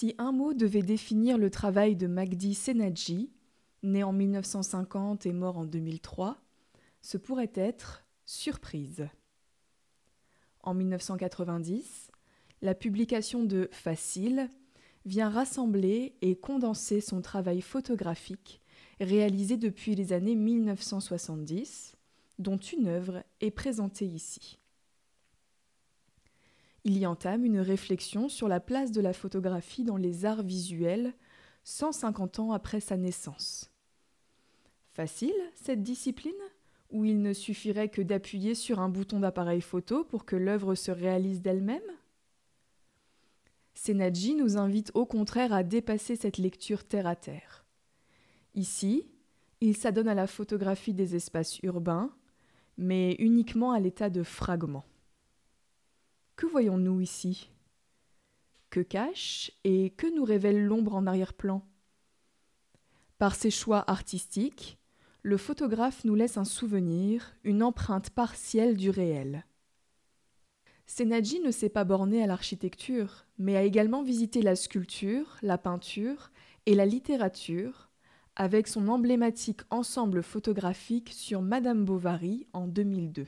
Si un mot devait définir le travail de Magdi Senadji, né en 1950 et mort en 2003, ce pourrait être surprise. En 1990, la publication de Facile vient rassembler et condenser son travail photographique réalisé depuis les années 1970, dont une œuvre est présentée ici. Il y entame une réflexion sur la place de la photographie dans les arts visuels 150 ans après sa naissance. Facile, cette discipline Où il ne suffirait que d'appuyer sur un bouton d'appareil photo pour que l'œuvre se réalise d'elle-même? Senadji nous invite au contraire à dépasser cette lecture terre à terre. Ici, il s'adonne à la photographie des espaces urbains, mais uniquement à l'état de fragment. Que voyons-nous ici? Que cache et que nous révèle l'ombre en arrière-plan? Par ses choix artistiques, le photographe nous laisse un souvenir, une empreinte partielle du réel. Senadji ne s'est pas borné à l'architecture, mais a également visité la sculpture, la peinture et la littérature, avec son emblématique ensemble photographique sur Madame Bovary en 2002.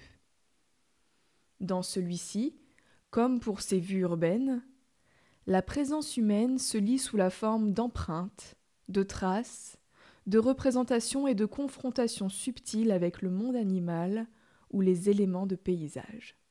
Dans celui-ci, comme pour ses vues urbaines, la présence humaine se lit sous la forme d'empreintes, de traces, de représentations et de confrontations subtiles avec le monde animal ou les éléments de paysage.